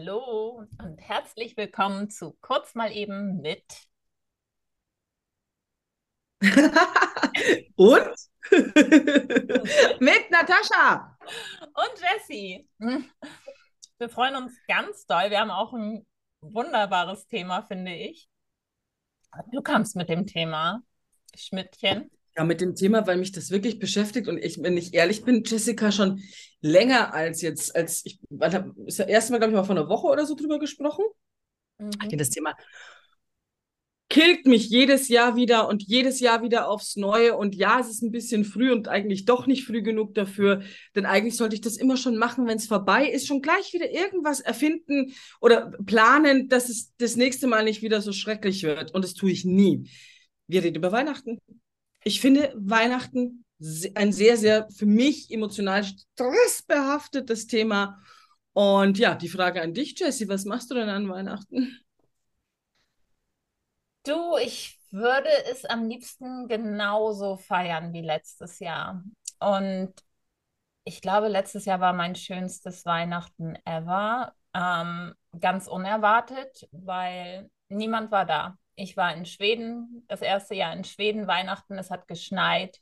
Hallo und herzlich willkommen zu Kurz mal eben mit. und? mit Natascha. Und Jessie. Wir freuen uns ganz doll. Wir haben auch ein wunderbares Thema, finde ich. Du kamst mit dem Thema, Schmidtchen. Ja, mit dem Thema, weil mich das wirklich beschäftigt und ich, wenn ich ehrlich bin, Jessica, schon länger als jetzt, als ich, ist das erste Mal, glaube ich, mal vor einer Woche oder so drüber gesprochen. Mhm. Das Thema killt mich jedes Jahr wieder und jedes Jahr wieder aufs Neue. Und ja, es ist ein bisschen früh und eigentlich doch nicht früh genug dafür, denn eigentlich sollte ich das immer schon machen, wenn es vorbei ist, schon gleich wieder irgendwas erfinden oder planen, dass es das nächste Mal nicht wieder so schrecklich wird. Und das tue ich nie. Wir reden über Weihnachten. Ich finde Weihnachten ein sehr, sehr für mich emotional stressbehaftetes Thema. Und ja, die Frage an dich, Jessie, was machst du denn an Weihnachten? Du, ich würde es am liebsten genauso feiern wie letztes Jahr. Und ich glaube, letztes Jahr war mein schönstes Weihnachten ever. Ähm, ganz unerwartet, weil niemand war da. Ich war in Schweden, das erste Jahr in Schweden, Weihnachten, es hat geschneit.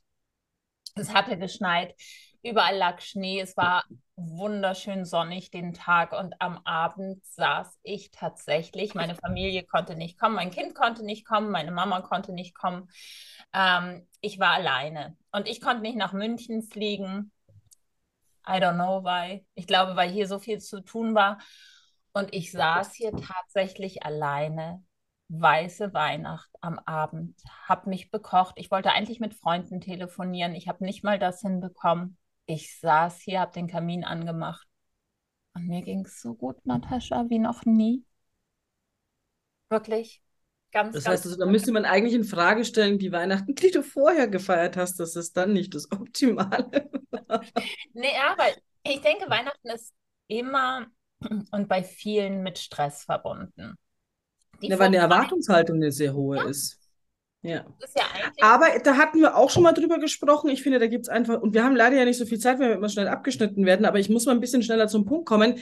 Es hatte geschneit, überall lag Schnee, es war wunderschön sonnig den Tag und am Abend saß ich tatsächlich, meine Familie konnte nicht kommen, mein Kind konnte nicht kommen, meine Mama konnte nicht kommen. Ähm, ich war alleine und ich konnte nicht nach München fliegen. I don't know why. Ich glaube, weil hier so viel zu tun war. Und ich saß hier tatsächlich alleine weiße Weihnacht am Abend, habe mich bekocht. Ich wollte eigentlich mit Freunden telefonieren. Ich habe nicht mal das hinbekommen. Ich saß hier, habe den Kamin angemacht. Und mir ging es so gut, Natascha, wie noch nie. Wirklich. Ganz, das heißt, also, da müsste man eigentlich in Frage stellen, die Weihnachten, die du vorher gefeiert hast, das ist dann nicht das Optimale. nee, aber ich denke, Weihnachten ist immer und bei vielen mit Stress verbunden. Ja, weil eine Erwartungshaltung eine sehr hohe ja. ist. Ja. ja Aber da hatten wir auch schon mal drüber gesprochen. Ich finde, da gibt es einfach, und wir haben leider ja nicht so viel Zeit, weil wir immer schnell abgeschnitten werden, aber ich muss mal ein bisschen schneller zum Punkt kommen.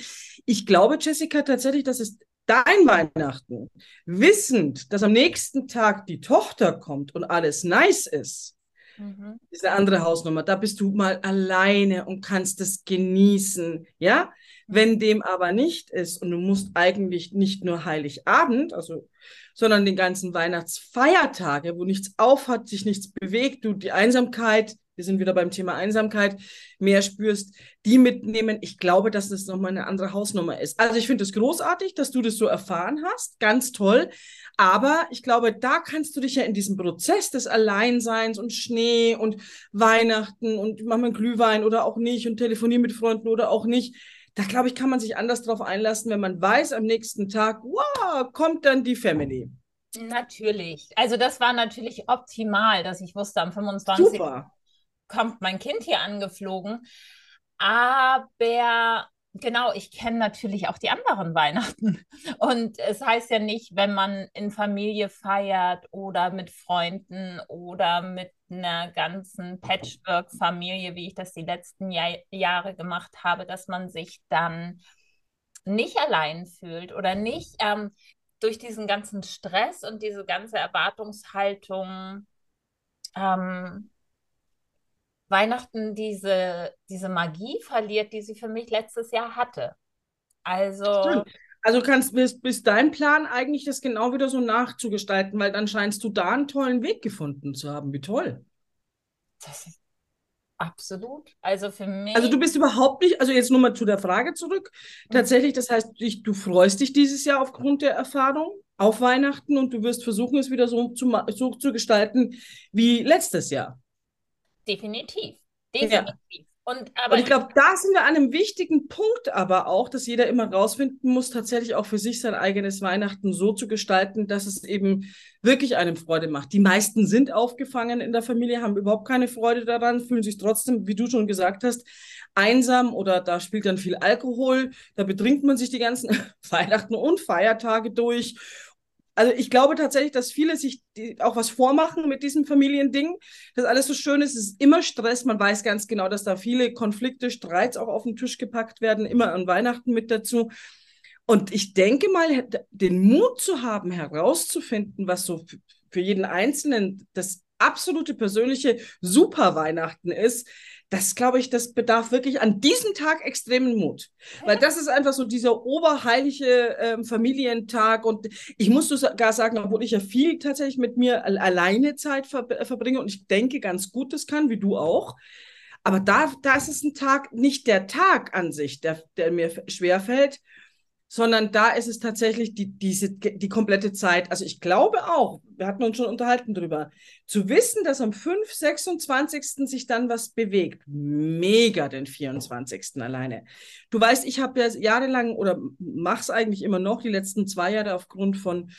Ich glaube, Jessica, tatsächlich, dass es dein Weihnachten, wissend, dass am nächsten Tag die Tochter kommt und alles nice ist, mhm. diese andere Hausnummer, da bist du mal alleine und kannst es genießen, ja? Wenn dem aber nicht ist und du musst eigentlich nicht nur Heiligabend, also, sondern den ganzen Weihnachtsfeiertage, wo nichts aufhat, sich nichts bewegt, du die Einsamkeit, wir sind wieder beim Thema Einsamkeit, mehr spürst, die mitnehmen. Ich glaube, dass das nochmal eine andere Hausnummer ist. Also ich finde es großartig, dass du das so erfahren hast. Ganz toll. Aber ich glaube, da kannst du dich ja in diesem Prozess des Alleinseins und Schnee und Weihnachten und mach mal Glühwein oder auch nicht und telefonieren mit Freunden oder auch nicht da glaube ich, kann man sich anders drauf einlassen, wenn man weiß, am nächsten Tag, wow, kommt dann die Family. Natürlich. Also das war natürlich optimal, dass ich wusste, am 25. Super. kommt mein Kind hier angeflogen. Aber genau, ich kenne natürlich auch die anderen Weihnachten. Und es heißt ja nicht, wenn man in Familie feiert oder mit Freunden oder mit einer ganzen Patchwork-Familie, wie ich das die letzten Jahr Jahre gemacht habe, dass man sich dann nicht allein fühlt oder nicht ähm, durch diesen ganzen Stress und diese ganze Erwartungshaltung ähm, Weihnachten diese, diese Magie verliert, die sie für mich letztes Jahr hatte. Also. Stimmt. Also kannst bis, bis dein Plan eigentlich das genau wieder so nachzugestalten, weil dann scheinst du da einen tollen Weg gefunden zu haben. Wie toll. Das ist absolut. Also für mich. Also du bist überhaupt nicht, also jetzt nur mal zu der Frage zurück. Mhm. Tatsächlich, das heißt, ich, du freust dich dieses Jahr aufgrund der Erfahrung auf Weihnachten und du wirst versuchen, es wieder so zu, so zu gestalten wie letztes Jahr. Definitiv. Definitiv. Ja. Und, aber und ich glaube, da sind wir an einem wichtigen Punkt aber auch, dass jeder immer rausfinden muss, tatsächlich auch für sich sein eigenes Weihnachten so zu gestalten, dass es eben wirklich einem Freude macht. Die meisten sind aufgefangen in der Familie, haben überhaupt keine Freude daran, fühlen sich trotzdem, wie du schon gesagt hast, einsam oder da spielt dann viel Alkohol, da betrinkt man sich die ganzen Weihnachten und Feiertage durch also ich glaube tatsächlich, dass viele sich die, auch was vormachen mit diesem Familiending, dass alles so schön ist. Es ist immer Stress. Man weiß ganz genau, dass da viele Konflikte, Streits auch auf den Tisch gepackt werden, immer an Weihnachten mit dazu. Und ich denke mal, den Mut zu haben, herauszufinden, was so für jeden Einzelnen das absolute persönliche Superweihnachten ist, das glaube ich, das bedarf wirklich an diesem Tag extremen Mut. Weil das ist einfach so dieser oberheilige äh, Familientag. Und ich muss sogar sagen, obwohl ich ja viel tatsächlich mit mir alleine Zeit ver verbringe und ich denke ganz gut das kann, wie du auch. Aber da, da ist es ein Tag, nicht der Tag an sich, der, der mir schwerfällt, sondern da ist es tatsächlich die, diese, die komplette Zeit. Also ich glaube auch, wir hatten uns schon unterhalten drüber, zu wissen, dass am 5., 26. sich dann was bewegt. Mega den 24. alleine. Du weißt, ich habe ja jahrelang oder mache es eigentlich immer noch, die letzten zwei Jahre aufgrund von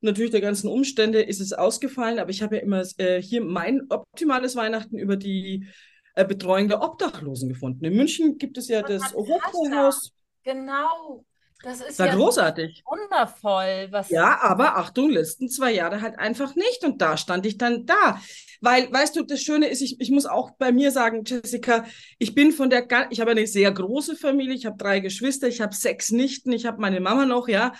natürlich der ganzen Umstände ist es ausgefallen, aber ich habe ja immer äh, hier mein optimales Weihnachten über die äh, Betreuung der Obdachlosen gefunden. In München gibt es ja das Hochbauhaus. Genau. Das ist ja großartig. Wundervoll. Was ja, aber Achtung, letzten zwei Jahre halt einfach nicht. Und da stand ich dann da. Weil, weißt du, das Schöne ist, ich, ich muss auch bei mir sagen, Jessica, ich bin von der, ich habe eine sehr große Familie, ich habe drei Geschwister, ich habe sechs Nichten, ich habe meine Mama noch, ja.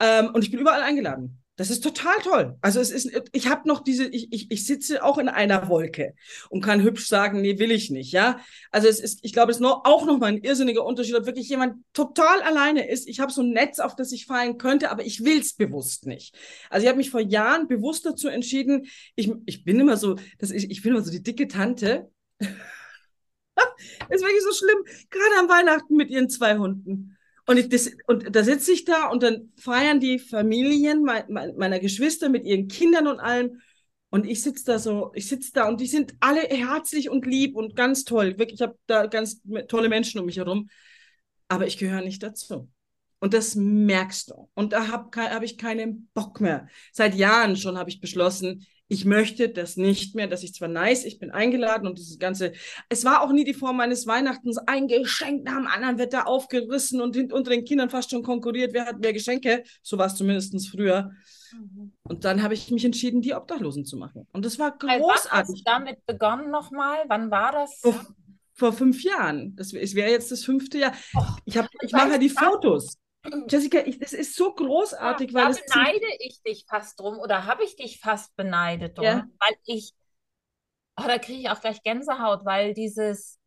Ähm, und ich bin überall eingeladen. Das ist total toll. Also es ist, ich habe noch diese, ich, ich, ich sitze auch in einer Wolke und kann hübsch sagen, nee, will ich nicht, ja. Also es ist, ich glaube, es ist noch, auch noch mal ein irrsinniger Unterschied, ob wirklich jemand total alleine ist. Ich habe so ein Netz, auf das ich fallen könnte, aber ich will es bewusst nicht. Also ich habe mich vor Jahren bewusst dazu entschieden, ich, ich bin immer so, das ist, ich bin immer so die dicke Tante. ist wirklich so schlimm, gerade am Weihnachten mit ihren zwei Hunden. Und, ich, das, und da sitze ich da und dann feiern die Familien mein, mein, meiner Geschwister mit ihren Kindern und allem. Und ich sitze da so, ich sitze da und die sind alle herzlich und lieb und ganz toll. Wirklich, ich habe da ganz tolle Menschen um mich herum. Aber ich gehöre nicht dazu. Und das merkst du. Und da habe hab ich keinen Bock mehr. Seit Jahren schon habe ich beschlossen, ich möchte das nicht mehr, dass ich zwar nice, ich bin eingeladen und dieses ganze, es war auch nie die Form meines Weihnachtens, ein Geschenk nach dem anderen wird da aufgerissen und unter den Kindern fast schon konkurriert, wer hat mehr Geschenke, so war es zumindest früher. Mhm. Und dann habe ich mich entschieden, die Obdachlosen zu machen. Und das war großartig. Wann hast du damit begonnen nochmal? Wann war das? Vor, vor fünf Jahren. Das wäre jetzt das fünfte Jahr. Oh, ich, ich mache ja die Fotos. Jessica, ich, das ist so großartig, ja, weil da beneide ich dich fast drum oder habe ich dich fast beneidet drum, ja. weil ich, oh, da kriege ich auch gleich Gänsehaut, weil dieses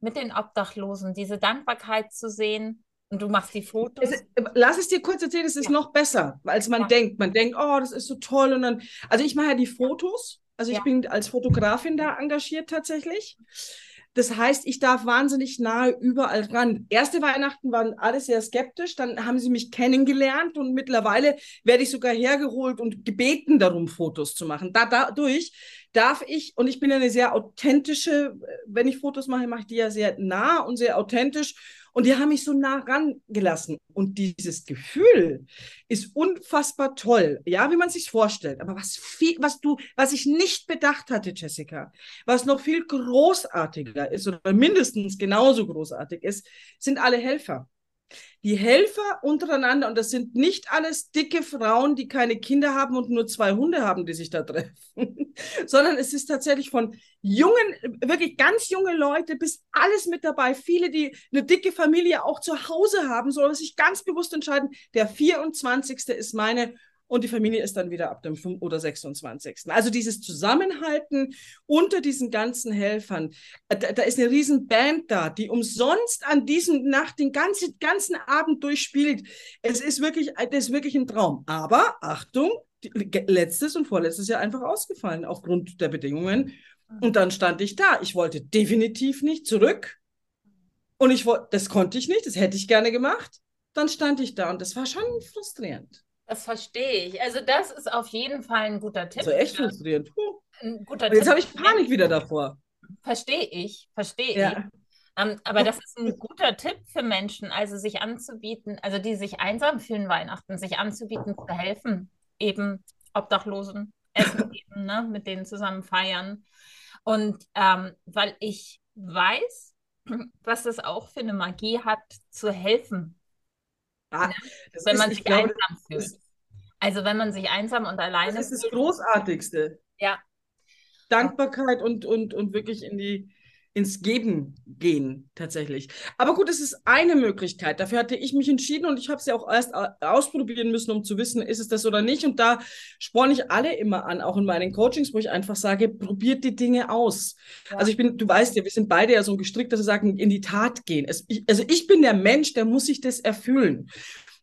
mit den Obdachlosen, diese Dankbarkeit zu sehen und du machst die Fotos. Es, lass es dir kurz erzählen, es ist ja. noch besser, als man denkt. Man denkt, oh, das ist so toll und dann, also ich mache ja die Fotos, also ich bin als Fotografin da engagiert tatsächlich. Das heißt, ich darf wahnsinnig nahe überall ran. Erste Weihnachten waren alle sehr skeptisch, dann haben sie mich kennengelernt und mittlerweile werde ich sogar hergeholt und gebeten darum, Fotos zu machen. Da, dadurch darf ich, und ich bin eine sehr authentische, wenn ich Fotos mache, mache ich die ja sehr nah und sehr authentisch und die haben mich so nah rangelassen. Und dieses Gefühl ist unfassbar toll. Ja, wie man sich vorstellt. Aber was viel, was du, was ich nicht bedacht hatte, Jessica, was noch viel großartiger ist oder mindestens genauso großartig ist, sind alle Helfer die Helfer untereinander, und das sind nicht alles dicke Frauen, die keine Kinder haben und nur zwei Hunde haben, die sich da treffen, sondern es ist tatsächlich von jungen, wirklich ganz junge Leute bis alles mit dabei. Viele, die eine dicke Familie auch zu Hause haben, sollen sich ganz bewusst entscheiden, der 24. ist meine und die Familie ist dann wieder ab dem 5. oder 26. Also dieses Zusammenhalten unter diesen ganzen Helfern. Äh, da, da ist eine riesen Band da, die umsonst an diesem Nacht den ganzen, ganzen Abend durchspielt. Es ist wirklich, das ist wirklich ein Traum. Aber Achtung, letztes und vorletztes Jahr einfach ausgefallen aufgrund der Bedingungen. Und dann stand ich da. Ich wollte definitiv nicht zurück. Und ich wollte, das konnte ich nicht, das hätte ich gerne gemacht. Dann stand ich da und das war schon frustrierend. Das verstehe ich. Also das ist auf jeden Fall ein guter Tipp. Das ist echt frustrierend. Ein guter jetzt habe ich Panik wieder davor. Verstehe ich, verstehe ja. ich. Um, aber das ist ein guter Tipp für Menschen, also sich anzubieten, also die sich einsam fühlen Weihnachten, sich anzubieten, zu helfen, eben Obdachlosen, Essen geben, ne, mit denen zusammen feiern. Und ähm, weil ich weiß, was das auch für eine Magie hat, zu helfen. Ne? wenn man sich glaube, einsam fühlt. Also wenn man sich einsam und alleine Das ist das Großartigste. Ja. Dankbarkeit und, und, und wirklich in die, ins Geben gehen, tatsächlich. Aber gut, es ist eine Möglichkeit. Dafür hatte ich mich entschieden und ich habe es ja auch erst ausprobieren müssen, um zu wissen, ist es das oder nicht. Und da sporne ich alle immer an, auch in meinen Coachings, wo ich einfach sage, probiert die Dinge aus. Ja. Also ich bin, du weißt ja, wir sind beide ja so gestrickt, dass wir sagen, in die Tat gehen. Es, ich, also ich bin der Mensch, der muss sich das erfüllen.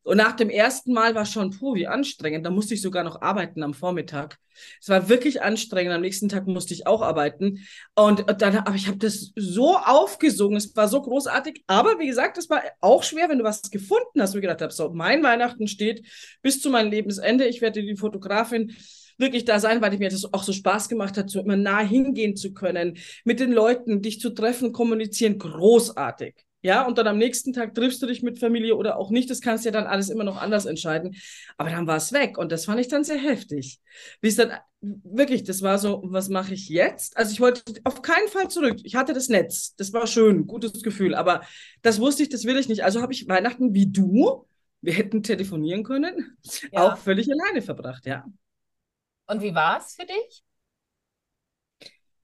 Und nach dem ersten Mal war schon, puh, wie anstrengend. Da musste ich sogar noch arbeiten am Vormittag. Es war wirklich anstrengend. Am nächsten Tag musste ich auch arbeiten. Und dann, aber ich habe das so aufgesogen. Es war so großartig. Aber wie gesagt, es war auch schwer, wenn du was gefunden hast. Wie ich gedacht habe, so, mein Weihnachten steht bis zu meinem Lebensende. Ich werde die Fotografin wirklich da sein, weil mir das auch so Spaß gemacht hat, so immer nah hingehen zu können, mit den Leuten, dich zu treffen, kommunizieren. Großartig. Ja, und dann am nächsten Tag triffst du dich mit Familie oder auch nicht. Das kannst du ja dann alles immer noch anders entscheiden. Aber dann war es weg. Und das fand ich dann sehr heftig. Wie es dann wirklich, das war so, was mache ich jetzt? Also ich wollte auf keinen Fall zurück. Ich hatte das Netz. Das war schön, gutes Gefühl. Aber das wusste ich, das will ich nicht. Also habe ich Weihnachten wie du, wir hätten telefonieren können, ja. auch völlig alleine verbracht, ja. Und wie war es für dich?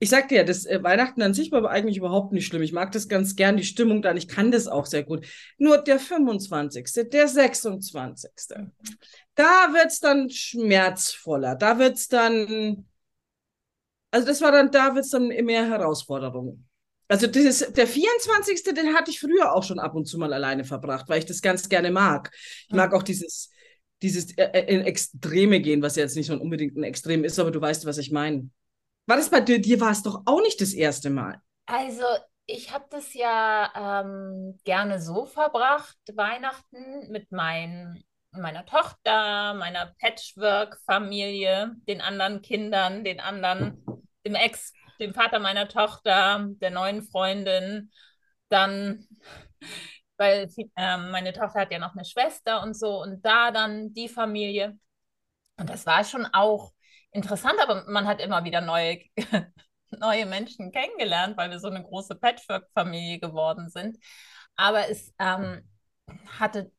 Ich sagte ja, das äh, Weihnachten an sich war aber eigentlich überhaupt nicht schlimm. Ich mag das ganz gern, die Stimmung dann. Ich kann das auch sehr gut. Nur der 25., der 26., da wird es dann schmerzvoller. Da wird es dann, also das war dann, da wird es dann mehr Herausforderungen. Also dieses, der 24., den hatte ich früher auch schon ab und zu mal alleine verbracht, weil ich das ganz gerne mag. Ich mag auch dieses, dieses äh, äh, in Extreme gehen, was jetzt nicht so unbedingt ein Extrem ist, aber du weißt, was ich meine. War das bei dir? Dir war es doch auch nicht das erste Mal. Also, ich habe das ja ähm, gerne so verbracht, Weihnachten mit mein, meiner Tochter, meiner Patchwork-Familie, den anderen Kindern, den anderen, dem Ex, dem Vater meiner Tochter, der neuen Freundin, dann, weil ähm, meine Tochter hat ja noch eine Schwester und so, und da dann die Familie. Und das war schon auch interessant, aber man hat immer wieder neue, neue Menschen kennengelernt, weil wir so eine große Patchwork-Familie geworden sind. Aber es ähm, hatte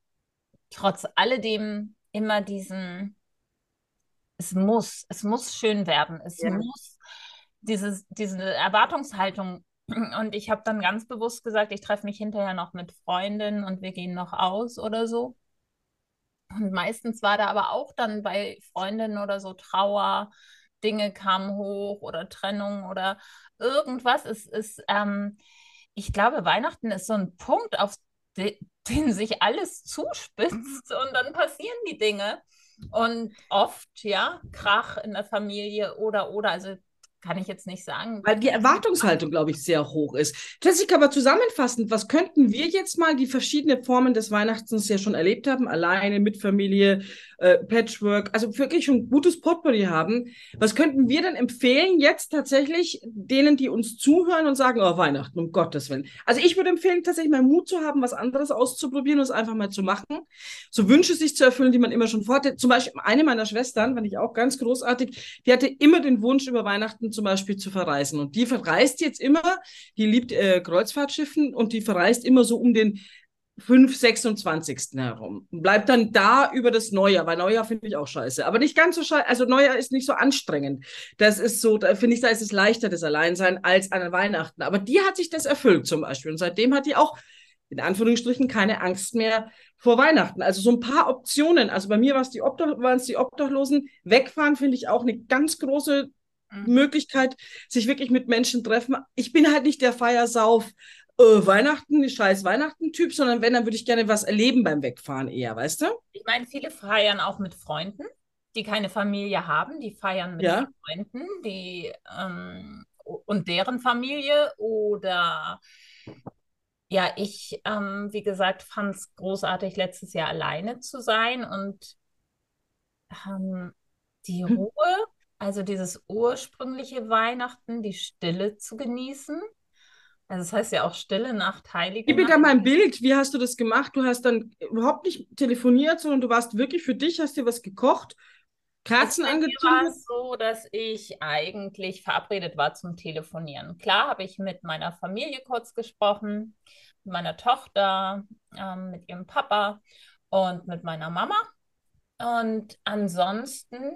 trotz alledem immer diesen, es muss, es muss schön werden, es ja. muss dieses, diese Erwartungshaltung. Und ich habe dann ganz bewusst gesagt, ich treffe mich hinterher noch mit Freundinnen und wir gehen noch aus oder so. Und meistens war da aber auch dann bei Freundinnen oder so Trauer, Dinge kamen hoch oder Trennung oder irgendwas. Es ist, ähm, ich glaube, Weihnachten ist so ein Punkt, auf de den sich alles zuspitzt und dann passieren die Dinge. Und oft, ja, Krach in der Familie oder, oder, also kann ich jetzt nicht sagen. Weil die Erwartungshaltung, glaube ich, sehr hoch ist. Jessica, aber zusammenfassend, was könnten wir jetzt mal die verschiedenen Formen des Weihnachtens ja schon erlebt haben, alleine, mit Familie, äh, Patchwork, also wirklich schon gutes Potpourri haben. Was könnten wir denn empfehlen jetzt tatsächlich denen, die uns zuhören und sagen, oh, Weihnachten, um Gottes Willen. Also ich würde empfehlen, tatsächlich mal Mut zu haben, was anderes auszuprobieren und es einfach mal zu machen. So Wünsche sich zu erfüllen, die man immer schon vorhatte. Zum Beispiel eine meiner Schwestern, fand ich auch ganz großartig, die hatte immer den Wunsch, über Weihnachten zum Beispiel zu verreisen. Und die verreist jetzt immer, die liebt äh, Kreuzfahrtschiffen und die verreist immer so um den 5, 26. herum. Bleibt dann da über das Neujahr, weil Neujahr finde ich auch scheiße. Aber nicht ganz so scheiße. Also Neujahr ist nicht so anstrengend. Das ist so, da finde ich, da ist es leichter, das Alleinsein als an Weihnachten. Aber die hat sich das erfüllt zum Beispiel. Und seitdem hat die auch in Anführungsstrichen keine Angst mehr vor Weihnachten. Also so ein paar Optionen. Also bei mir waren es die, Obdach waren es die Obdachlosen. Wegfahren finde ich auch eine ganz große mhm. Möglichkeit, sich wirklich mit Menschen treffen. Ich bin halt nicht der Feiersauf äh, Weihnachten, scheiß Weihnachten-Typ, sondern wenn, dann würde ich gerne was erleben beim Wegfahren eher, weißt du? Ich meine, viele feiern auch mit Freunden, die keine Familie haben, die feiern mit ja. Freunden, die ähm, und deren Familie oder ja, ich, ähm, wie gesagt, fand es großartig, letztes Jahr alleine zu sein und ähm, die hm. Ruhe, also dieses ursprüngliche Weihnachten, die Stille zu genießen also das heißt ja auch Stille Nacht, Heilige Gib mir da mal ein Bild. Wie hast du das gemacht? Du hast dann überhaupt nicht telefoniert, sondern du warst wirklich für dich, hast dir was gekocht, Kerzen angezündet? war es so, dass ich eigentlich verabredet war zum Telefonieren. Klar habe ich mit meiner Familie kurz gesprochen, mit meiner Tochter, ähm, mit ihrem Papa und mit meiner Mama. Und ansonsten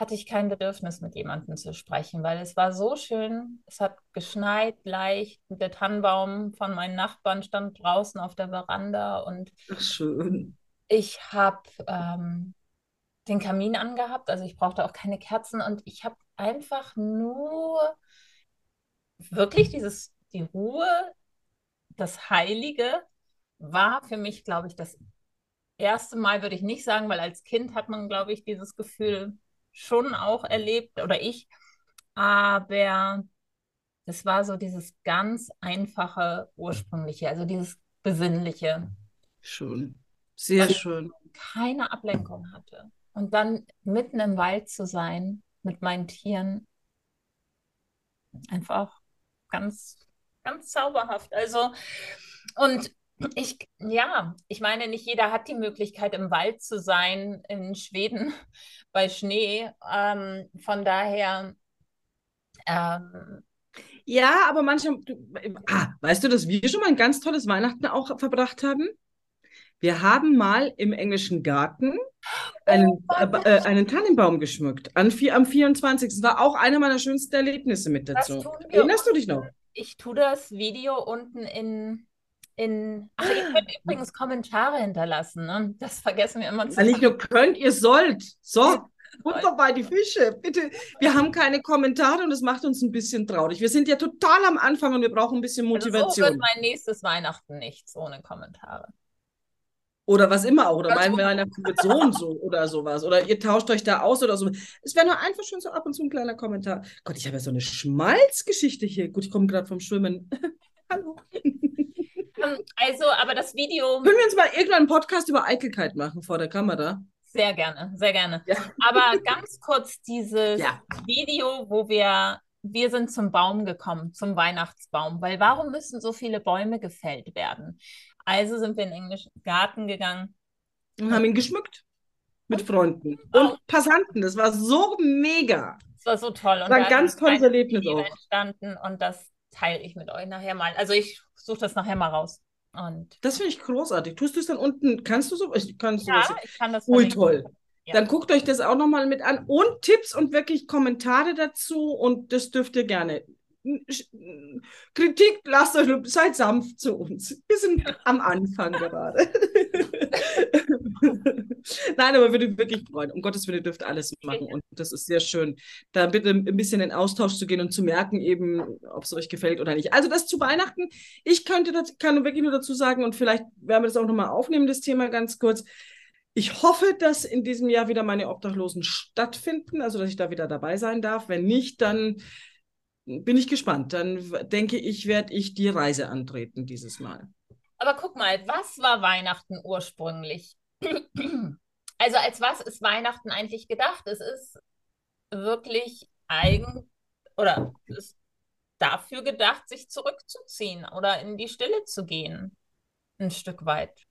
hatte ich kein Bedürfnis, mit jemandem zu sprechen, weil es war so schön. Es hat geschneit leicht. Der Tannenbaum von meinen Nachbarn stand draußen auf der Veranda und Ach, schön. ich habe ähm, den Kamin angehabt, also ich brauchte auch keine Kerzen und ich habe einfach nur wirklich dieses, die Ruhe, das Heilige war für mich, glaube ich, das erste Mal, würde ich nicht sagen, weil als Kind hat man, glaube ich, dieses Gefühl schon auch erlebt oder ich. Aber es war so dieses ganz einfache, ursprüngliche, also dieses besinnliche. Schön. Sehr schön. Keine Ablenkung hatte. Und dann mitten im Wald zu sein mit meinen Tieren, einfach ganz, ganz zauberhaft. Also, und ich, ja, ich meine, nicht jeder hat die Möglichkeit, im Wald zu sein in Schweden bei Schnee. Ähm, von daher. Ähm, ja, aber manche. Ah, weißt du, dass wir schon mal ein ganz tolles Weihnachten auch verbracht haben? Wir haben mal im englischen Garten einen, oh, äh, einen Tannenbaum geschmückt an, am 24. Das war auch einer meiner schönsten Erlebnisse mit dazu. Erinnerst du dich noch? Ich tue das Video unten in in. Ach, ihr könnt übrigens Kommentare hinterlassen. Ne? Das vergessen wir immer zu sagen. Nicht nur könnt, ihr sollt. So. Butter bei die Fische, bitte. Wir haben keine Kommentare und das macht uns ein bisschen traurig. Wir sind ja total am Anfang und wir brauchen ein bisschen Motivation. Also so wird mein nächstes Weihnachten nichts ohne Kommentare. Oder was immer auch. Oder mein Weihnachten wird so und so oder sowas. Oder ihr tauscht euch da aus oder so. Es wäre nur einfach schon so ab und zu ein kleiner Kommentar. Gott, ich habe ja so eine Schmalzgeschichte hier. Gut, ich komme gerade vom Schwimmen. Hallo. Also, aber das Video. Können wir uns mal irgendwann einen Podcast über Eitelkeit machen vor der Kamera? Sehr gerne, sehr gerne. Ja. Aber ganz kurz dieses ja. Video, wo wir, wir sind zum Baum gekommen, zum Weihnachtsbaum. Weil warum müssen so viele Bäume gefällt werden? Also sind wir in den englischen Garten gegangen. Und haben ihn geschmückt. Mit Freunden und Passanten. Das war so mega. Das war so toll. Und das war ein ganz tolles Erlebnis auch. entstanden und das teile ich mit euch nachher mal. Also ich suche das nachher mal raus. Und das finde ich großartig. Tust du es dann unten? Kannst du so? Ich kann ja, ich kann das. Cool, toll. Ja. Dann guckt euch das auch nochmal mit an und Tipps und wirklich Kommentare dazu und das dürft ihr gerne. Kritik, lasst euch, seid sanft zu uns. Wir sind am Anfang gerade. Nein, aber würde mich wirklich freuen. Um Gottes Willen, ihr dürft alles machen. Und das ist sehr schön, da bitte ein bisschen in Austausch zu gehen und zu merken, eben, ob es euch gefällt oder nicht. Also, das zu Weihnachten. Ich könnte, das, kann wirklich nur dazu sagen, und vielleicht werden wir das auch nochmal aufnehmen, das Thema ganz kurz. Ich hoffe, dass in diesem Jahr wieder meine Obdachlosen stattfinden, also dass ich da wieder dabei sein darf. Wenn nicht, dann bin ich gespannt. Dann denke ich, werde ich die Reise antreten dieses Mal. Aber guck mal, was war Weihnachten ursprünglich? Also als was ist Weihnachten eigentlich gedacht? Es ist wirklich eigen oder ist dafür gedacht, sich zurückzuziehen oder in die Stille zu gehen. Ein Stück weit.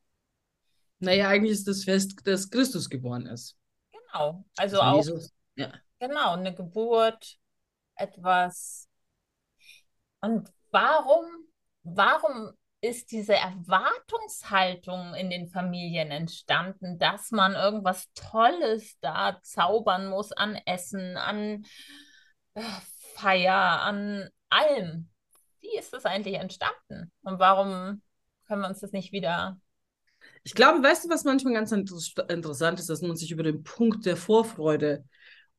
Naja, eigentlich ist das Fest, dass Christus geboren ist. Genau. Also auch. Jesus. Ja. Genau, eine Geburt, etwas. Und warum, warum ist diese Erwartungshaltung in den Familien entstanden, dass man irgendwas Tolles da zaubern muss an Essen, an äh, Feier, an allem. Wie ist das eigentlich entstanden? Und warum können wir uns das nicht wieder. Ich glaube, weißt du, was manchmal ganz interessant ist, dass man sich über den Punkt der Vorfreude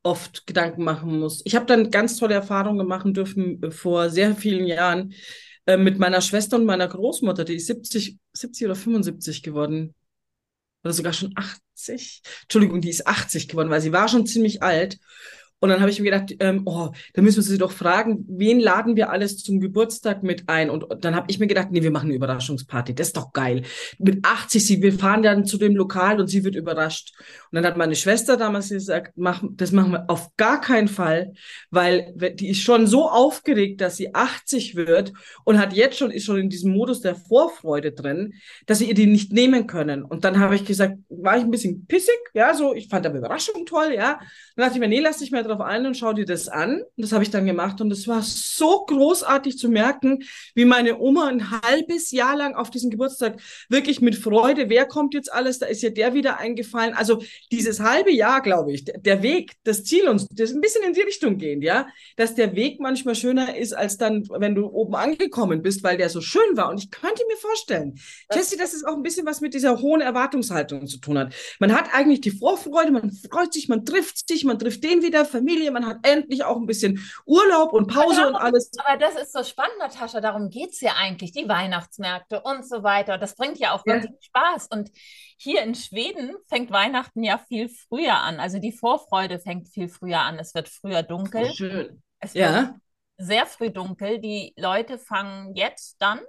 oft Gedanken machen muss. Ich habe dann ganz tolle Erfahrungen machen dürfen äh, vor sehr vielen Jahren äh, mit meiner Schwester und meiner Großmutter, die ist 70, 70 oder 75 geworden. Oder sogar schon 80. Entschuldigung, die ist 80 geworden, weil sie war schon ziemlich alt. Und dann habe ich mir gedacht, ähm, oh, da müssen wir sie doch fragen, wen laden wir alles zum Geburtstag mit ein? Und dann habe ich mir gedacht, nee, wir machen eine Überraschungsparty. Das ist doch geil. Mit 80, sie, wir fahren dann zu dem Lokal und sie wird überrascht. Und dann hat meine Schwester damals gesagt, mach, das machen wir auf gar keinen Fall, weil die ist schon so aufgeregt, dass sie 80 wird und hat jetzt schon, ist schon in diesem Modus der Vorfreude drin, dass sie ihr die nicht nehmen können. Und dann habe ich gesagt, war ich ein bisschen pissig, ja, so, ich fand die Überraschung toll, ja. Dann dachte ich mir, nee, lass dich mal drauf ein und schau dir das an. Und das habe ich dann gemacht und es war so großartig zu merken, wie meine Oma ein halbes Jahr lang auf diesen Geburtstag wirklich mit Freude, wer kommt jetzt alles, da ist ja der wieder eingefallen. Also dieses halbe Jahr, glaube ich, der Weg, das Ziel uns, das ist ein bisschen in die Richtung gehen, ja, dass der Weg manchmal schöner ist, als dann, wenn du oben angekommen bist, weil der so schön war. Und ich könnte mir vorstellen, Jessie, dass es auch ein bisschen was mit dieser hohen Erwartungshaltung zu tun hat. Man hat eigentlich die Vorfreude, man freut sich, man trifft sich, man trifft den wieder, Familie, man hat endlich auch ein bisschen Urlaub und Pause und alles. Aber das ist so spannend, Natascha, darum geht es ja eigentlich, die Weihnachtsmärkte und so weiter. Das bringt ja auch wirklich ja. Spaß. Und hier in Schweden fängt Weihnachten ja viel früher an. Also die Vorfreude fängt viel früher an. Es wird früher dunkel. Oh, schön. Es wird ja. sehr früh dunkel. Die Leute fangen jetzt dann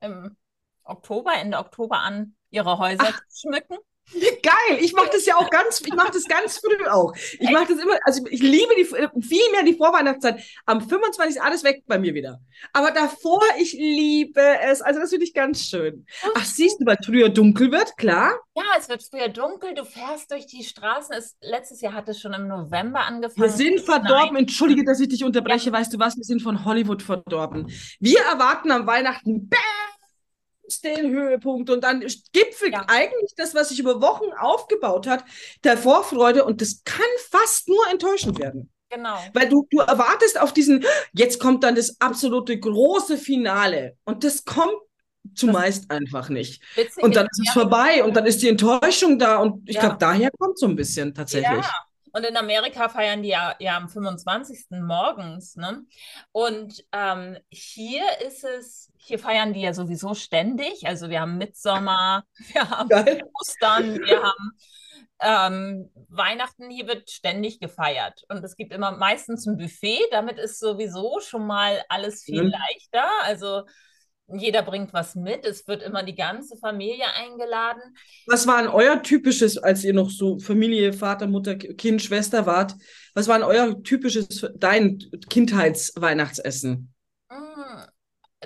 im Oktober, Ende Oktober an, ihre Häuser Ach. zu schmücken. Geil, ich mache das ja auch ganz, ich mache das ganz früh auch. Ich mache das immer, also ich liebe die, viel mehr die Vorweihnachtszeit. Am 25. alles weg bei mir wieder. Aber davor, ich liebe es. Also das finde ich ganz schön. Ach, siehst du, weil es früher dunkel wird, klar? Ja, es wird früher dunkel. Du fährst durch die Straßen. Es, letztes Jahr hat es schon im November angefangen. Wir sind verdorben. Nein. Entschuldige, dass ich dich unterbreche. Ja. Weißt du was? Wir sind von Hollywood verdorben. Wir erwarten am Weihnachten, bam, den Höhepunkt und dann gipfelt ja. eigentlich das, was sich über Wochen aufgebaut hat, der Vorfreude und das kann fast nur enttäuschend werden. Genau. Weil du, du erwartest auf diesen, jetzt kommt dann das absolute große Finale und das kommt zumeist das einfach nicht. Und dann ist es vorbei und dann ist die Enttäuschung da und ich ja. glaube, daher kommt so ein bisschen tatsächlich. Ja. Und in Amerika feiern die ja, ja am 25. morgens. Ne? Und ähm, hier ist es, hier feiern die ja sowieso ständig. Also wir haben Mitsommer, wir haben Geil. Ostern, wir haben ähm, Weihnachten, hier wird ständig gefeiert. Und es gibt immer meistens ein Buffet. Damit ist sowieso schon mal alles viel mhm. leichter. Also jeder bringt was mit. Es wird immer die ganze Familie eingeladen. Was war denn euer typisches, als ihr noch so Familie, Vater, Mutter, Kind, Schwester wart? Was war denn euer typisches, dein Kindheitsweihnachtsessen?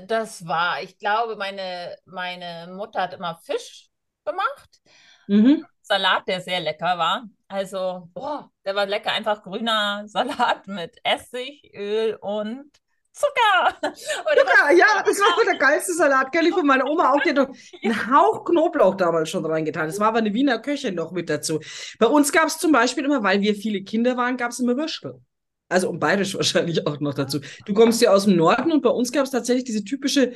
Das war, ich glaube, meine, meine Mutter hat immer Fisch gemacht. Mhm. Salat, der sehr lecker war. Also, boah, der war lecker. Einfach grüner Salat mit Essig, Öl und Zucker. Zucker, ja, das war der geilste Salat. Kelly von meiner Oma auch. Die hat einen Hauch Knoblauch damals schon reingetan. Das war aber eine Wiener Köchin noch mit dazu. Bei uns gab es zum Beispiel immer, weil wir viele Kinder waren, gab es immer Würstel. Also und bayerisch wahrscheinlich auch noch dazu. Du kommst ja aus dem Norden und bei uns gab es tatsächlich diese typische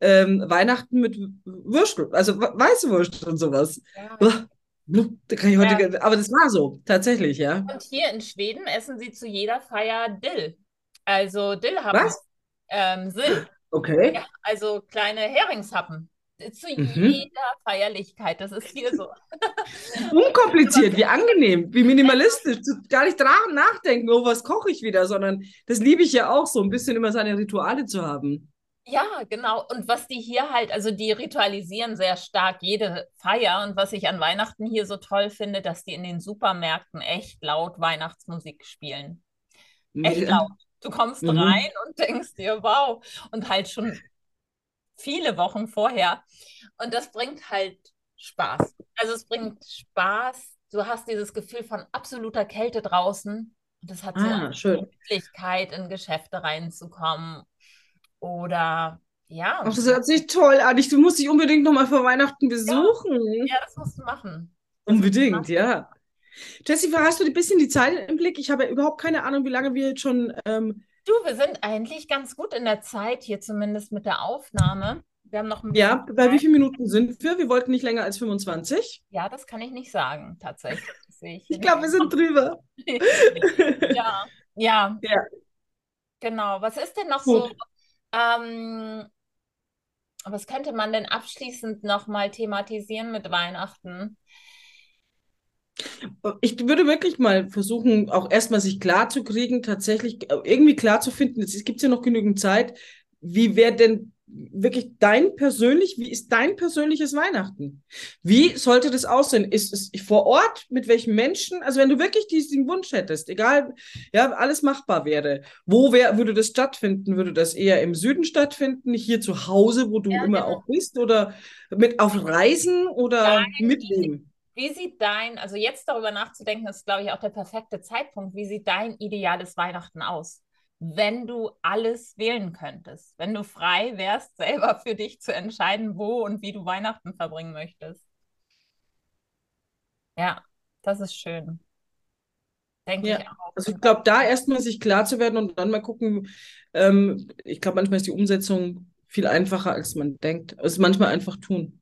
ähm, Weihnachten mit Würstel, also weiße Würstel und sowas. Ja. Da kann ich heute, ja. aber das war so, tatsächlich, ja. Und hier in Schweden essen sie zu jeder Feier Dill. Also Dillhappen. Was? Ähm, Sill. Okay. Ja, also kleine Heringshappen. Zu mhm. jeder Feierlichkeit. Das ist hier so. Unkompliziert, wie angenehm, wie minimalistisch. Gar nicht dran nachdenken, oh, was koche ich wieder, sondern das liebe ich ja auch so, ein bisschen immer seine Rituale zu haben. Ja, genau. Und was die hier halt, also die ritualisieren sehr stark jede Feier. Und was ich an Weihnachten hier so toll finde, dass die in den Supermärkten echt laut Weihnachtsmusik spielen. Echt laut. Du kommst mhm. rein und denkst dir, wow. Und halt schon viele Wochen vorher. Und das bringt halt Spaß. Also es bringt Spaß. Du hast dieses Gefühl von absoluter Kälte draußen. Und das hat so ah, eine Möglichkeit, in Geschäfte reinzukommen. Oder ja. Ach, das hört sich toll an. Ich, du musst dich unbedingt nochmal vor Weihnachten besuchen. Ja, ja das musst du machen. Das unbedingt, machen. ja. Jessica, hast du ein bisschen die Zeit im Blick? Ich habe ja überhaupt keine Ahnung, wie lange wir jetzt schon. Ähm... Du, wir sind eigentlich ganz gut in der Zeit hier, zumindest mit der Aufnahme. Wir haben noch ein Ja, bei wie vielen Minuten sind wir? Wir wollten nicht länger als 25. Ja, das kann ich nicht sagen, tatsächlich. ich ich glaube, wir sind drüber. ja. ja, ja. Genau. Was ist denn noch gut. so? Ähm, was könnte man denn abschließend nochmal thematisieren mit Weihnachten? Ich würde wirklich mal versuchen, auch erstmal sich klar zu kriegen, tatsächlich äh, irgendwie klar zu finden, es gibt ja noch genügend Zeit, wie wäre denn wirklich dein persönlich, wie ist dein persönliches Weihnachten? Wie sollte das aussehen? Ist es vor Ort mit welchen Menschen? Also wenn du wirklich diesen Wunsch hättest, egal, ja, alles machbar wäre, wo wär, würde das stattfinden? Würde das eher im Süden stattfinden, hier zu Hause, wo du ja, immer genau. auch bist oder mit auf Reisen oder Nein, mit wem? Wie sieht dein, also jetzt darüber nachzudenken, ist, glaube ich, auch der perfekte Zeitpunkt. Wie sieht dein ideales Weihnachten aus? Wenn du alles wählen könntest, wenn du frei wärst, selber für dich zu entscheiden, wo und wie du Weihnachten verbringen möchtest. Ja, das ist schön. Denke ja. ich auch. Also ich glaube, da erstmal sich klar zu werden und dann mal gucken. Ähm, ich glaube, manchmal ist die Umsetzung viel einfacher, als man denkt. Es ist manchmal einfach tun.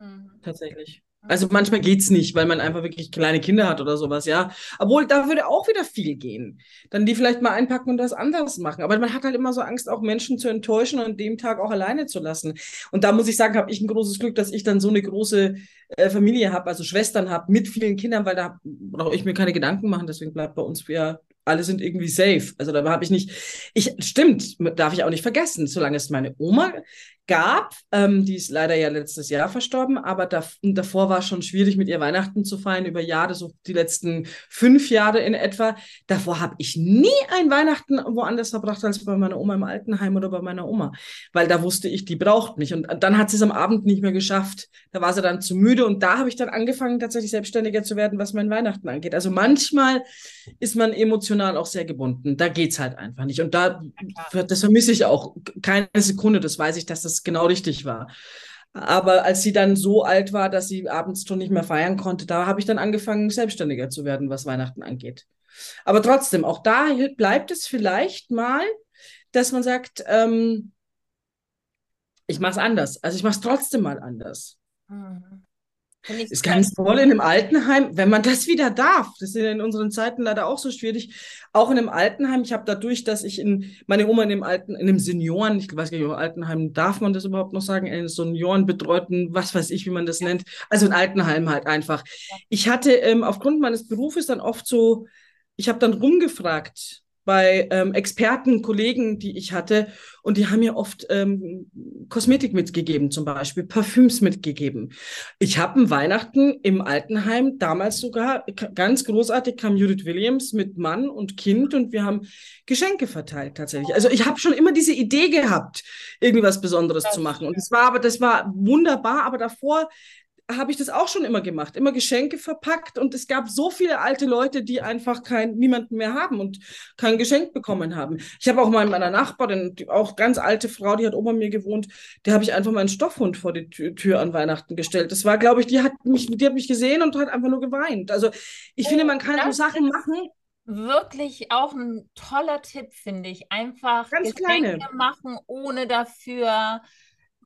Mhm. Tatsächlich. Also manchmal geht es nicht, weil man einfach wirklich kleine Kinder hat oder sowas, ja. Obwohl, da würde auch wieder viel gehen. Dann die vielleicht mal einpacken und was anderes machen. Aber man hat halt immer so Angst, auch Menschen zu enttäuschen und an dem Tag auch alleine zu lassen. Und da muss ich sagen, habe ich ein großes Glück, dass ich dann so eine große äh, Familie habe, also Schwestern habe mit vielen Kindern, weil da brauche ich mir keine Gedanken machen. Deswegen bleibt bei uns ja alle sind irgendwie safe. Also da habe ich nicht, ich, stimmt, darf ich auch nicht vergessen, solange es meine Oma gab, ähm, die ist leider ja letztes Jahr verstorben, aber da, davor war es schon schwierig, mit ihr Weihnachten zu feiern, über Jahre, so die letzten fünf Jahre in etwa. Davor habe ich nie ein Weihnachten woanders verbracht als bei meiner Oma im Altenheim oder bei meiner Oma, weil da wusste ich, die braucht mich. Und dann hat sie es am Abend nicht mehr geschafft. Da war sie dann zu müde und da habe ich dann angefangen, tatsächlich selbstständiger zu werden, was mein Weihnachten angeht. Also manchmal ist man emotional auch sehr gebunden. Da geht es halt einfach nicht. Und da, das vermisse ich auch keine Sekunde. Das weiß ich, dass das genau richtig war. Aber als sie dann so alt war, dass sie abends schon nicht mehr feiern konnte, da habe ich dann angefangen, selbstständiger zu werden, was Weihnachten angeht. Aber trotzdem, auch da bleibt es vielleicht mal, dass man sagt, ähm, ich mache es anders. Also ich mache es trotzdem mal anders. Mhm. Ist ganz toll in einem Altenheim, wenn man das wieder darf. Das ist in unseren Zeiten leider auch so schwierig. Auch in einem Altenheim. Ich habe dadurch, dass ich in meine Oma in dem Alten, in einem Senioren, ich weiß gar nicht, im Altenheim darf man das überhaupt noch sagen, in einem Seniorenbetreuten, was weiß ich, wie man das nennt. Also ein Altenheim halt einfach. Ich hatte ähm, aufgrund meines Berufes dann oft so, ich habe dann rumgefragt, bei ähm, Experten, Kollegen, die ich hatte. Und die haben mir oft ähm, Kosmetik mitgegeben, zum Beispiel Parfüms mitgegeben. Ich habe ein Weihnachten im Altenheim, damals sogar ganz großartig kam Judith Williams mit Mann und Kind und wir haben Geschenke verteilt tatsächlich. Also ich habe schon immer diese Idee gehabt, irgendwie was Besonderes zu machen. Und das war aber, das war wunderbar, aber davor habe ich das auch schon immer gemacht, immer Geschenke verpackt und es gab so viele alte Leute, die einfach kein niemanden mehr haben und kein Geschenk bekommen haben. Ich habe auch mal meiner Nachbarin, die auch ganz alte Frau, die hat ober mir gewohnt, der habe ich einfach meinen Stoffhund vor die Tür, Tür, an Weihnachten gestellt. Das war, glaube ich, die hat mich, die hat mich gesehen und hat einfach nur geweint. Also ich oh, finde, man kann so Sachen machen. Wirklich auch ein toller Tipp, finde ich. Einfach ganz Geschenke kleine. machen, ohne dafür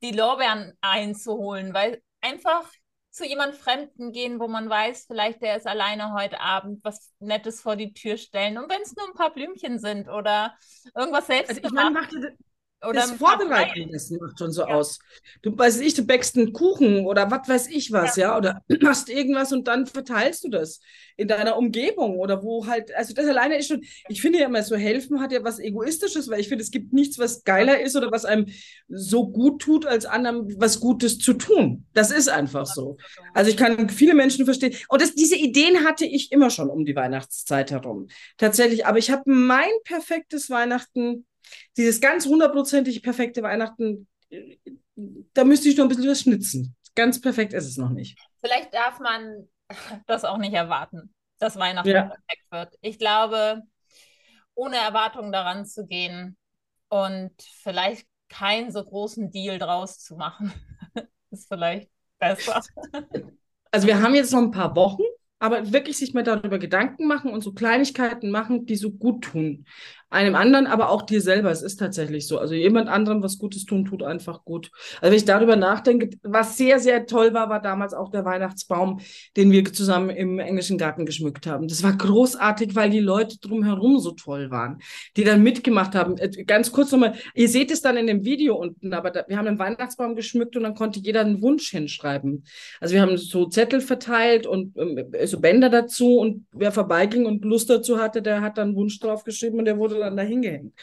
die Lorbeeren einzuholen, weil einfach zu jemand Fremden gehen, wo man weiß, vielleicht der ist alleine heute Abend, was Nettes vor die Tür stellen. Und wenn es nur ein paar Blümchen sind oder irgendwas selbst also ich. Meine, oder das Vorbereiten, das macht schon so ja. aus. Du weißt ich, du bäckst einen Kuchen oder was weiß ich was, ja. ja, oder machst irgendwas und dann verteilst du das in deiner Umgebung oder wo halt, also das alleine ist schon, ich finde ja immer so helfen hat ja was Egoistisches, weil ich finde, es gibt nichts, was geiler ist oder was einem so gut tut, als anderem was Gutes zu tun. Das ist einfach so. Also ich kann viele Menschen verstehen. Und das, diese Ideen hatte ich immer schon um die Weihnachtszeit herum. Tatsächlich. Aber ich habe mein perfektes Weihnachten dieses ganz hundertprozentig perfekte Weihnachten, da müsste ich noch ein bisschen was schnitzen. Ganz perfekt ist es noch nicht. Vielleicht darf man das auch nicht erwarten, dass Weihnachten ja. perfekt wird. Ich glaube, ohne Erwartungen daran zu gehen und vielleicht keinen so großen Deal draus zu machen, ist vielleicht besser. Also wir haben jetzt noch ein paar Wochen aber wirklich sich mal darüber Gedanken machen und so Kleinigkeiten machen, die so gut tun. Einem anderen, aber auch dir selber. Es ist tatsächlich so. Also jemand anderem was Gutes tun, tut einfach gut. Also wenn ich darüber nachdenke, was sehr, sehr toll war, war damals auch der Weihnachtsbaum, den wir zusammen im englischen Garten geschmückt haben. Das war großartig, weil die Leute drumherum so toll waren, die dann mitgemacht haben. Äh, ganz kurz nochmal, ihr seht es dann in dem Video unten, aber da, wir haben einen Weihnachtsbaum geschmückt und dann konnte jeder einen Wunsch hinschreiben. Also wir haben so Zettel verteilt und ähm, so Bänder dazu und wer vorbeiging und Lust dazu hatte, der hat dann einen Wunsch draufgeschrieben und der wurde dann dahin gehängt.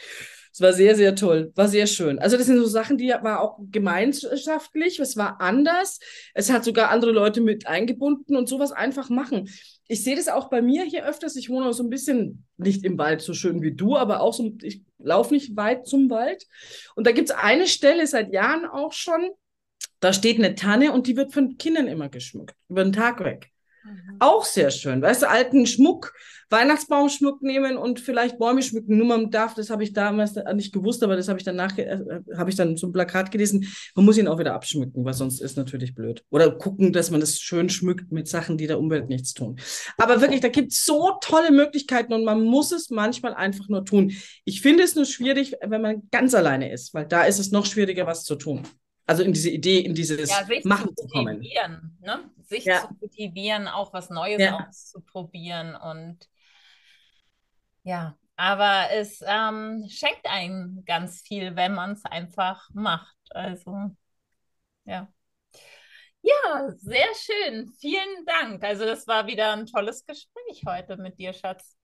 Es war sehr, sehr toll, war sehr schön. Also das sind so Sachen, die war auch gemeinschaftlich, es war anders. Es hat sogar andere Leute mit eingebunden und sowas einfach machen. Ich sehe das auch bei mir hier öfters. Ich wohne so ein bisschen nicht im Wald so schön wie du, aber auch so, ich laufe nicht weit zum Wald. Und da gibt es eine Stelle seit Jahren auch schon, da steht eine Tanne und die wird von Kindern immer geschmückt, über den Tag weg. Mhm. Auch sehr schön. Weißt du, alten Schmuck, Weihnachtsbaumschmuck nehmen und vielleicht Bäume schmücken. Nur man darf, das habe ich damals nicht gewusst, aber das habe ich dann nach, äh, habe ich dann ein Plakat gelesen. Man muss ihn auch wieder abschmücken, weil sonst ist natürlich blöd. Oder gucken, dass man das schön schmückt mit Sachen, die der Umwelt nichts tun. Aber wirklich, da gibt es so tolle Möglichkeiten und man muss es manchmal einfach nur tun. Ich finde es nur schwierig, wenn man ganz alleine ist, weil da ist es noch schwieriger, was zu tun. Also in diese Idee, in dieses ja, Machen zu, kommen. Ne? Sich ja. zu motivieren, auch was Neues ja. auszuprobieren. Und ja, aber es ähm, schenkt einem ganz viel, wenn man es einfach macht. Also, ja. Ja, sehr schön. Vielen Dank. Also, das war wieder ein tolles Gespräch heute mit dir, Schatz.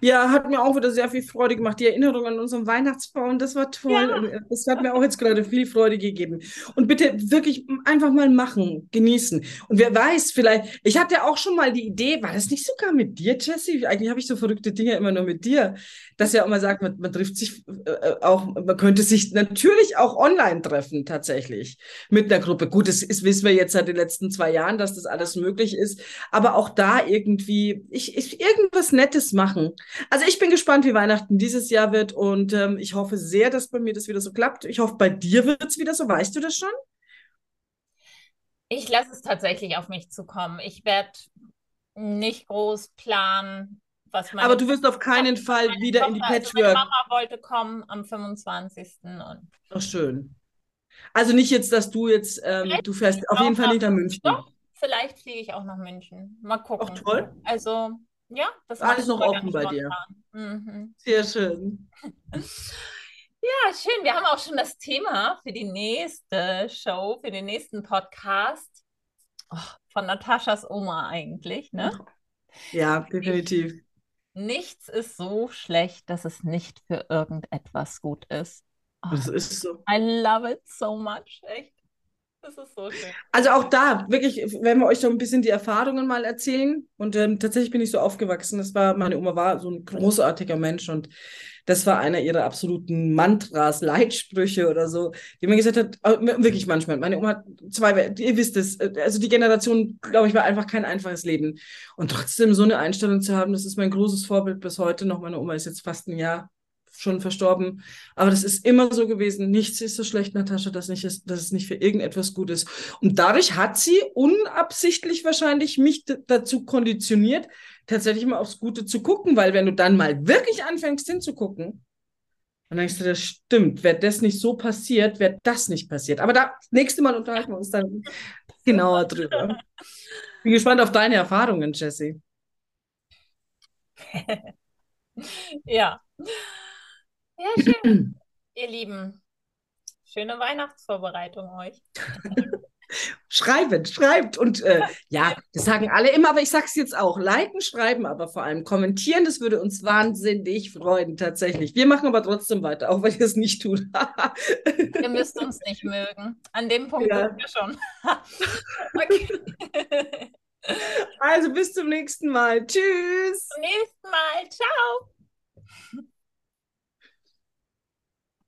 Ja, hat mir auch wieder sehr viel Freude gemacht. Die Erinnerung an unseren Weihnachtsbaum, das war toll. Ja. Das hat mir auch jetzt gerade viel Freude gegeben. Und bitte wirklich einfach mal machen, genießen. Und wer weiß, vielleicht, ich hatte auch schon mal die Idee, war das nicht sogar mit dir, Jessie? Eigentlich habe ich so verrückte Dinge immer nur mit dir, dass ja auch mal sagt, man, man trifft sich äh, auch, man könnte sich natürlich auch online treffen, tatsächlich, mit einer Gruppe. Gut, das ist, wissen wir jetzt seit den letzten zwei Jahren, dass das alles möglich ist. Aber auch da irgendwie, ich, ich irgendwas Nettes machen also ich bin gespannt, wie Weihnachten dieses Jahr wird und ähm, ich hoffe sehr, dass bei mir das wieder so klappt. Ich hoffe, bei dir wird es wieder so. Weißt du das schon? Ich lasse es tatsächlich auf mich zukommen. Ich werde nicht groß planen, was meine Aber du wirst auf keinen Fall wieder Tochter, in die Patchwork. Also meine Mama wollte kommen am 25. Und Ach, schön. Also nicht jetzt, dass du jetzt, ähm, du fährst auf jeden Fall nicht nach München. Doch, vielleicht fliege ich auch nach München. Mal gucken. Ach, toll. Also ja, das war alles noch offen bei dir. Mhm. Sehr schön. Ja, schön. Wir haben auch schon das Thema für die nächste Show, für den nächsten Podcast oh, von Nataschas Oma eigentlich, ne? Ja, definitiv. Nichts ist so schlecht, dass es nicht für irgendetwas gut ist. Oh, das ist so. I love it so much, echt. Das ist so schön. Also auch da, wirklich, wenn wir euch so ein bisschen die Erfahrungen mal erzählen. Und ähm, tatsächlich bin ich so aufgewachsen. Das war, meine Oma war so ein großartiger Mensch und das war einer ihrer absoluten Mantras, Leitsprüche oder so, die man gesagt hat, wirklich manchmal. Meine Oma hat zwei, ihr wisst es, äh, also die Generation, glaube ich, war einfach kein einfaches Leben. Und trotzdem so eine Einstellung zu haben, das ist mein großes Vorbild bis heute noch. Meine Oma ist jetzt fast ein Jahr schon verstorben. Aber das ist immer so gewesen. Nichts ist so schlecht, Natascha, dass, nicht ist, dass es nicht für irgendetwas gut ist. Und dadurch hat sie unabsichtlich wahrscheinlich mich dazu konditioniert, tatsächlich mal aufs Gute zu gucken, weil wenn du dann mal wirklich anfängst hinzugucken, dann denkst du, das stimmt. Wäre das nicht so passiert, wäre das nicht passiert. Aber da, nächste Mal unterhalten wir uns dann genauer drüber. Bin gespannt auf deine Erfahrungen, Jessie. ja. Ja, schön. Ihr Lieben, schöne Weihnachtsvorbereitung euch. Schreibt, schreibt. Und äh, ja, das sagen alle immer, aber ich sage es jetzt auch. Liken, schreiben, aber vor allem kommentieren, das würde uns wahnsinnig freuen, tatsächlich. Wir machen aber trotzdem weiter, auch wenn ihr es nicht tut. ihr müsst uns nicht mögen. An dem Punkt ja. sind wir schon. okay. Also bis zum nächsten Mal. Tschüss. Zum nächsten Mal. Ciao.